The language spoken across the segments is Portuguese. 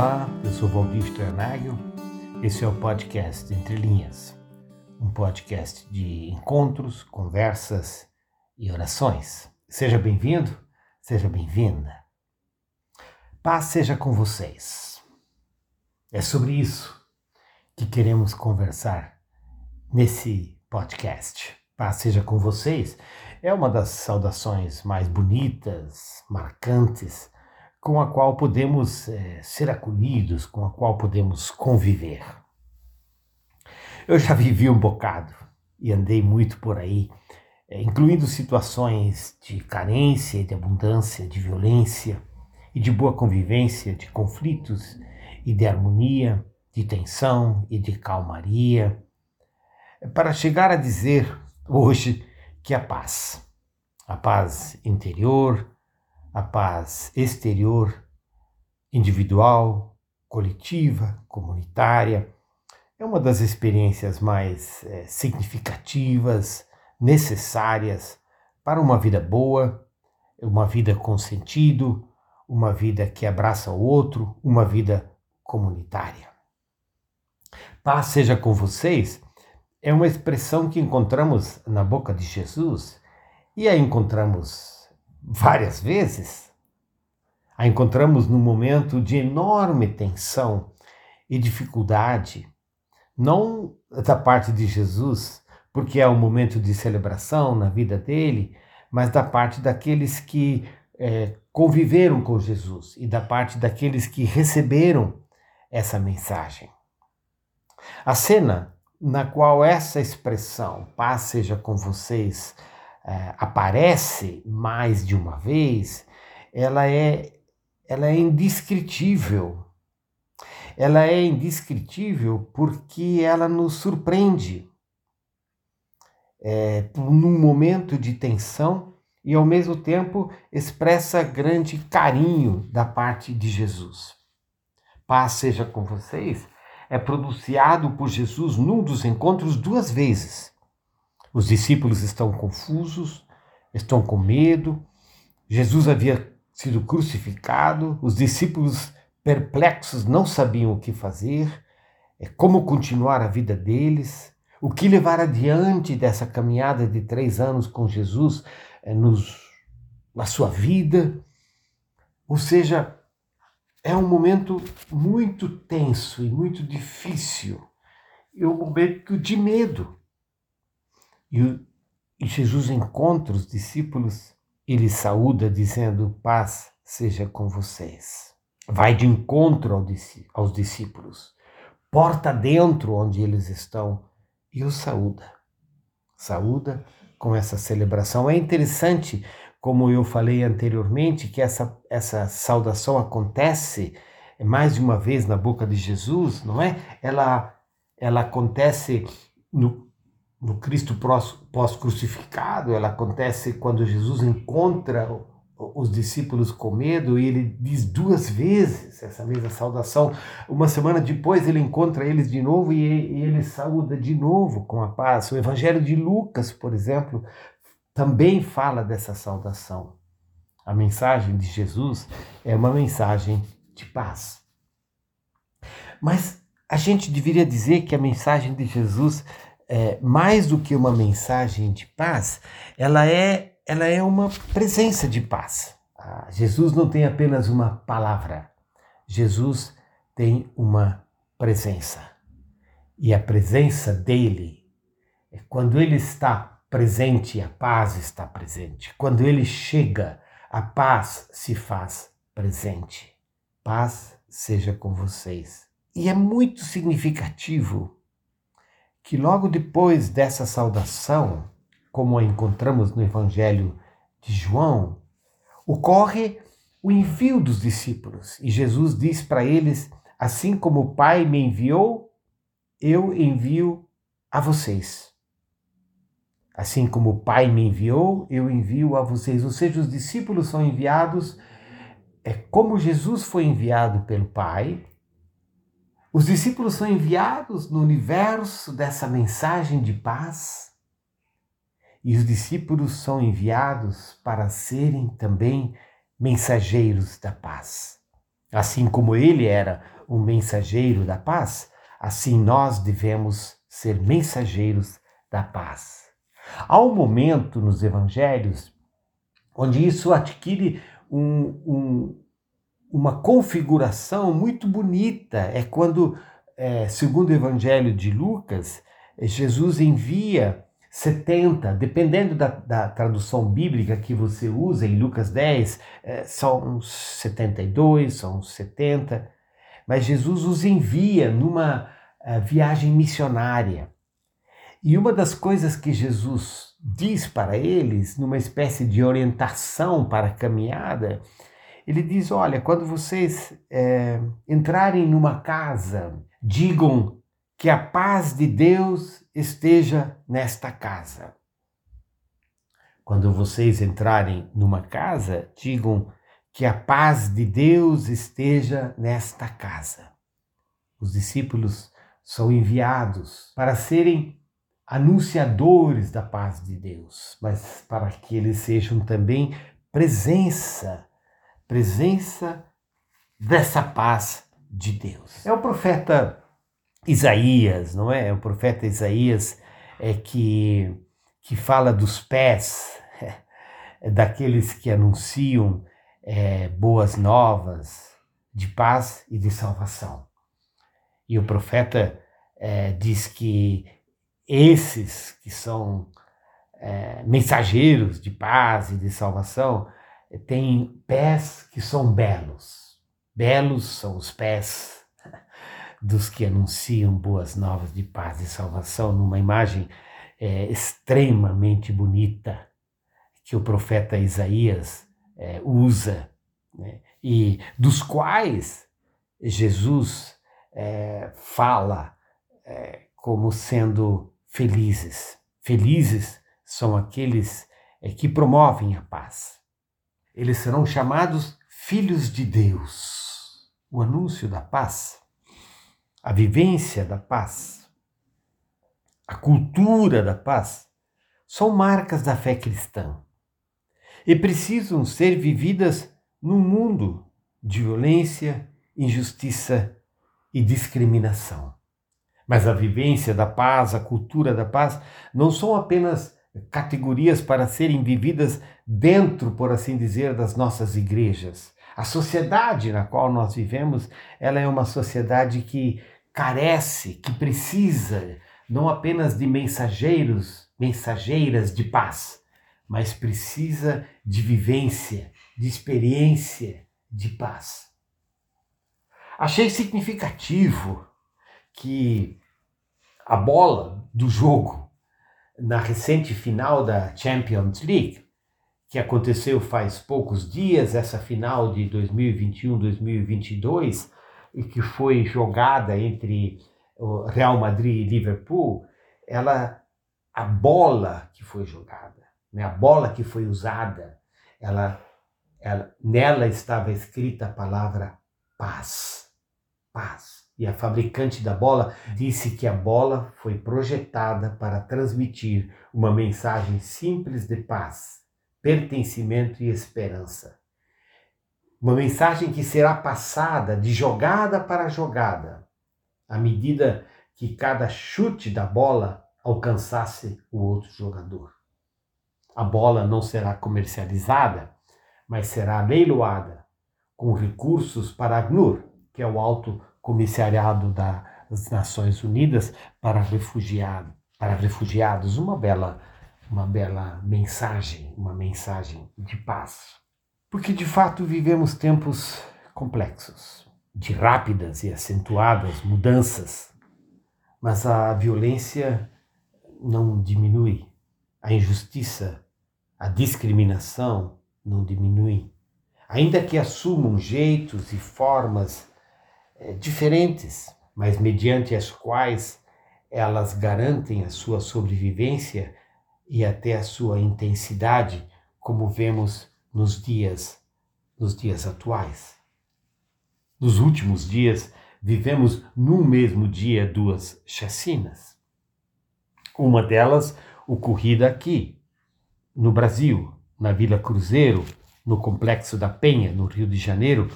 Olá, eu sou Valdir Sternagel. Esse é o podcast Entre Linhas, um podcast de encontros, conversas e orações. Seja bem-vindo, seja bem-vinda. Paz seja com vocês. É sobre isso que queremos conversar nesse podcast. Paz seja com vocês é uma das saudações mais bonitas, marcantes, com a qual podemos é, ser acolhidos, com a qual podemos conviver. Eu já vivi um bocado e andei muito por aí, é, incluindo situações de carência, de abundância, de violência e de boa convivência, de conflitos e de harmonia, de tensão e de calmaria, para chegar a dizer hoje que a paz, a paz interior, a paz exterior, individual, coletiva, comunitária, é uma das experiências mais é, significativas, necessárias para uma vida boa, uma vida com sentido, uma vida que abraça o outro, uma vida comunitária. Paz seja com vocês é uma expressão que encontramos na boca de Jesus e a encontramos várias vezes. A encontramos num momento de enorme tensão e dificuldade, não da parte de Jesus, porque é um momento de celebração na vida dele, mas da parte daqueles que é, conviveram com Jesus e da parte daqueles que receberam essa mensagem. A cena na qual essa expressão, paz seja com vocês, é, aparece mais de uma vez, ela é, ela é indescritível. Ela é indescritível porque ela nos surpreende é, num momento de tensão e ao mesmo tempo expressa grande carinho da parte de Jesus. Paz seja com vocês é pronunciado por Jesus num dos encontros duas vezes. Os discípulos estão confusos, estão com medo. Jesus havia sido crucificado, os discípulos perplexos não sabiam o que fazer, é como continuar a vida deles, o que levar adiante dessa caminhada de três anos com Jesus é, nos, na sua vida. Ou seja, é um momento muito tenso e muito difícil. É um momento de medo. E, Jesus encontra os discípulos e lhes saúda, dizendo: Paz seja com vocês. Vai de encontro aos discípulos, porta dentro onde eles estão e os saúda. Saúda com essa celebração. É interessante como eu falei anteriormente, que essa, essa saudação acontece mais de uma vez na boca de Jesus, não é? Ela, ela acontece no, no Cristo pós-crucificado, ela acontece quando Jesus encontra os discípulos com medo e ele diz duas vezes essa mesma saudação. Uma semana depois ele encontra eles de novo e, ele saúda de novo com a paz. O Evangelho de Lucas, por exemplo, também fala dessa saudação. A mensagem de Jesus é uma mensagem de paz. Mas a gente deveria dizer que a mensagem de Jesus é mais do que uma mensagem de paz, ela é, ela é uma presença de paz. Ah, Jesus não tem apenas uma palavra, Jesus tem uma presença. E a presença dele é quando ele está presente, a paz está presente. Quando ele chega, a paz se faz presente. Paz seja com vocês. E é muito significativo que logo depois dessa saudação, como a encontramos no Evangelho de João, ocorre o envio dos discípulos. E Jesus diz para eles: Assim como o Pai me enviou, eu envio a vocês. Assim como o Pai me enviou, eu envio a vocês. Ou seja, os discípulos são enviados é como Jesus foi enviado pelo Pai. Os discípulos são enviados no universo dessa mensagem de paz. E os discípulos são enviados para serem também mensageiros da paz. Assim como ele era um mensageiro da paz, assim nós devemos ser mensageiros da paz. Há um momento nos evangelhos onde isso adquire um, um, uma configuração muito bonita. É quando, é, segundo o evangelho de Lucas, Jesus envia 70, dependendo da, da, tradução bíblica que você usa, em Lucas 10, é, são uns 72, são uns 70, mas Jesus os envia numa é, viagem missionária. E uma das coisas que Jesus diz para eles, numa espécie de orientação para a caminhada, ele diz: Olha, quando vocês é, entrarem numa casa, digam que a paz de Deus esteja nesta casa. Quando vocês entrarem numa casa, digam que a paz de Deus esteja nesta casa. Os discípulos são enviados para serem anunciadores da paz de Deus, mas para que eles sejam também presença, presença dessa paz de Deus. É o profeta Isaías, não é? O profeta Isaías é que, que fala dos pés é, daqueles que anunciam é, boas novas de paz e de salvação. E o profeta é, diz que esses que são é, mensageiros de paz e de salvação têm pés que são belos. Belos são os pés dos que anunciam boas novas de paz e salvação, numa imagem é, extremamente bonita que o profeta Isaías é, usa, né? e dos quais Jesus é, fala é, como sendo felizes. Felizes são aqueles é, que promovem a paz. Eles serão chamados filhos de Deus. O anúncio da paz a vivência da paz, a cultura da paz, são marcas da fé cristã e precisam ser vividas num mundo de violência, injustiça e discriminação. Mas a vivência da paz, a cultura da paz, não são apenas categorias para serem vividas dentro, por assim dizer, das nossas igrejas. A sociedade na qual nós vivemos, ela é uma sociedade que carece, que precisa não apenas de mensageiros, mensageiras de paz, mas precisa de vivência, de experiência de paz. Achei significativo que a bola do jogo na recente final da Champions League, que aconteceu faz poucos dias, essa final de 2021-2022, e que foi jogada entre o Real Madrid e Liverpool, ela a bola que foi jogada, né, a bola que foi usada, ela, ela nela estava escrita a palavra paz. Paz. E a fabricante da bola disse que a bola foi projetada para transmitir uma mensagem simples de paz, pertencimento e esperança. Uma mensagem que será passada de jogada para jogada, à medida que cada chute da bola alcançasse o outro jogador. A bola não será comercializada, mas será leiloada com recursos para a ACNUR, que é o Alto Comissariado das Nações Unidas para para refugiados, uma bela uma bela mensagem, uma mensagem de paz. Porque de fato vivemos tempos complexos, de rápidas e acentuadas mudanças, mas a violência não diminui, a injustiça, a discriminação não diminui, ainda que assumam jeitos e formas diferentes, mas mediante as quais elas garantem a sua sobrevivência e até a sua intensidade, como vemos nos dias nos dias atuais. Nos últimos dias, vivemos num mesmo dia duas chacinas. Uma delas ocorrida aqui, no Brasil, na Vila Cruzeiro, no Complexo da Penha, no Rio de Janeiro,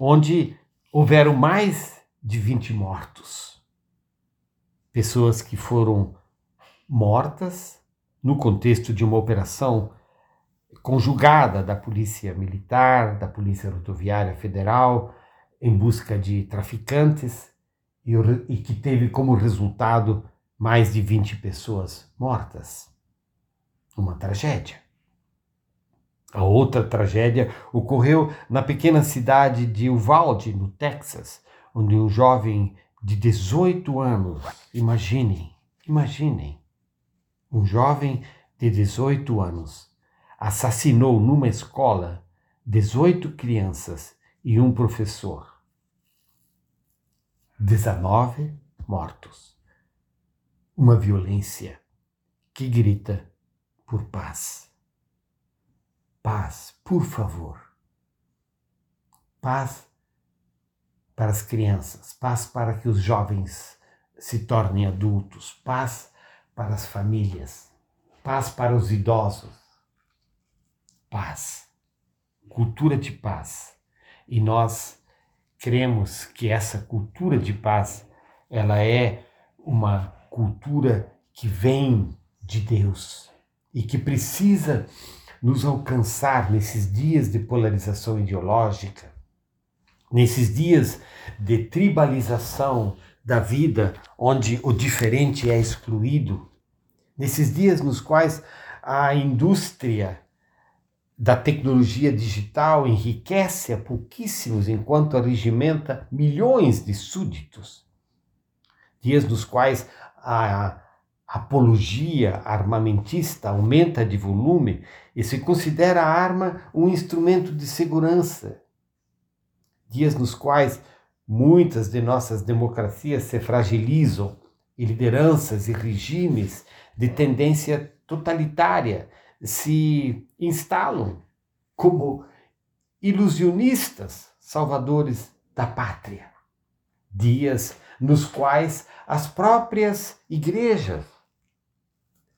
onde houveram mais de 20 mortos. Pessoas que foram mortas no contexto de uma operação conjugada da Polícia Militar, da Polícia Rodoviária Federal, em busca de traficantes e, e que teve como resultado mais de 20 pessoas mortas. Uma tragédia. A outra tragédia ocorreu na pequena cidade de Uvalde, no Texas, onde um jovem de 18 anos, imaginem, imaginem, um jovem de 18 anos assassinou numa escola 18 crianças e um professor. 19 mortos. Uma violência que grita por paz. Paz, por favor. Paz para as crianças, paz para que os jovens se tornem adultos, paz para as famílias, paz para os idosos. Paz, cultura de paz. E nós cremos que essa cultura de paz, ela é uma cultura que vem de Deus e que precisa nos alcançar nesses dias de polarização ideológica, nesses dias de tribalização da vida, onde o diferente é excluído, nesses dias nos quais a indústria da tecnologia digital enriquece a pouquíssimos enquanto arregimenta milhões de súditos, dias nos quais a apologia armamentista aumenta de volume e se considera a arma um instrumento de segurança. Dias nos quais muitas de nossas democracias se fragilizam e lideranças e regimes de tendência totalitária se instalam como ilusionistas salvadores da pátria. Dias nos quais as próprias igrejas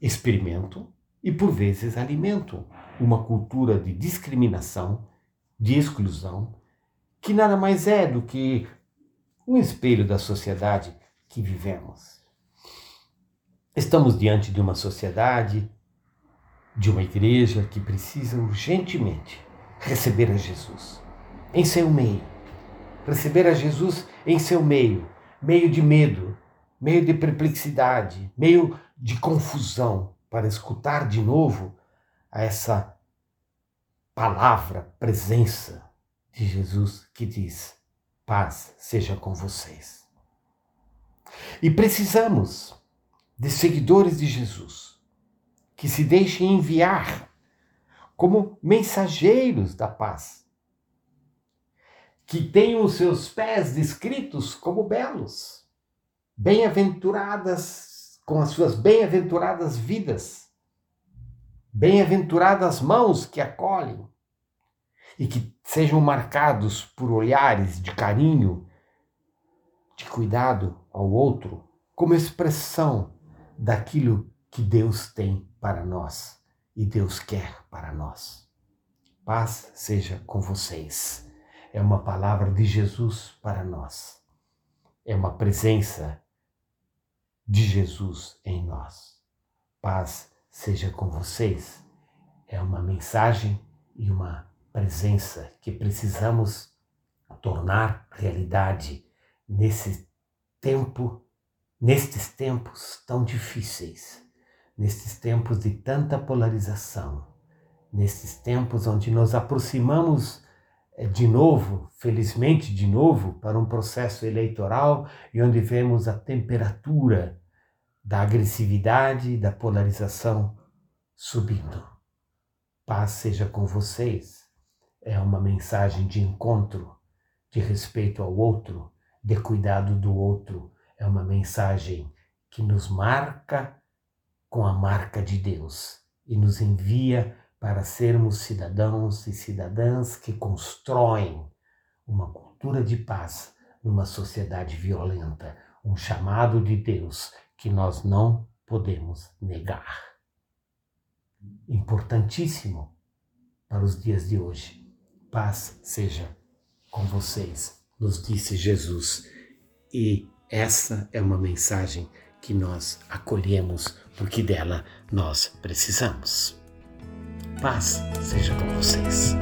experimentam e, por vezes, alimentam uma cultura de discriminação, de exclusão, que nada mais é do que um espelho da sociedade que vivemos. Estamos diante de uma sociedade, de uma igreja que precisa urgentemente receber a Jesus em seu meio. Receber a Jesus em seu meio, meio de medo, meio de perplexidade, meio de confusão, para escutar de novo essa palavra, presença de Jesus que diz: paz seja com vocês. E precisamos de seguidores de Jesus que se deixem enviar como mensageiros da paz, que tenham os seus pés descritos como belos bem-aventuradas, com as suas bem-aventuradas vidas, bem-aventuradas mãos que acolhem e que sejam marcados por olhares de carinho, de cuidado ao outro, como expressão daquilo que Deus tem para nós e Deus quer para nós. Paz seja com vocês. É uma palavra de Jesus para nós. É uma presença de Jesus em nós. Paz seja com vocês. É uma mensagem e uma presença que precisamos tornar realidade nesse tempo, nestes tempos tão difíceis, nestes tempos de tanta polarização, nestes tempos onde nos aproximamos eh, de novo, felizmente de novo, para um processo eleitoral e onde vemos a temperatura da agressividade da polarização subindo. Paz seja com vocês. É uma mensagem de encontro, de respeito ao outro, de cuidado do outro. É uma mensagem que nos marca com a marca de Deus e nos envia para sermos cidadãos e cidadãs que constroem uma cultura de paz numa sociedade violenta, um chamado de Deus que nós não podemos negar. Importantíssimo para os dias de hoje. Paz seja com vocês, nos disse Jesus. E essa é uma mensagem que nós acolhemos, porque dela nós precisamos. Paz seja com vocês.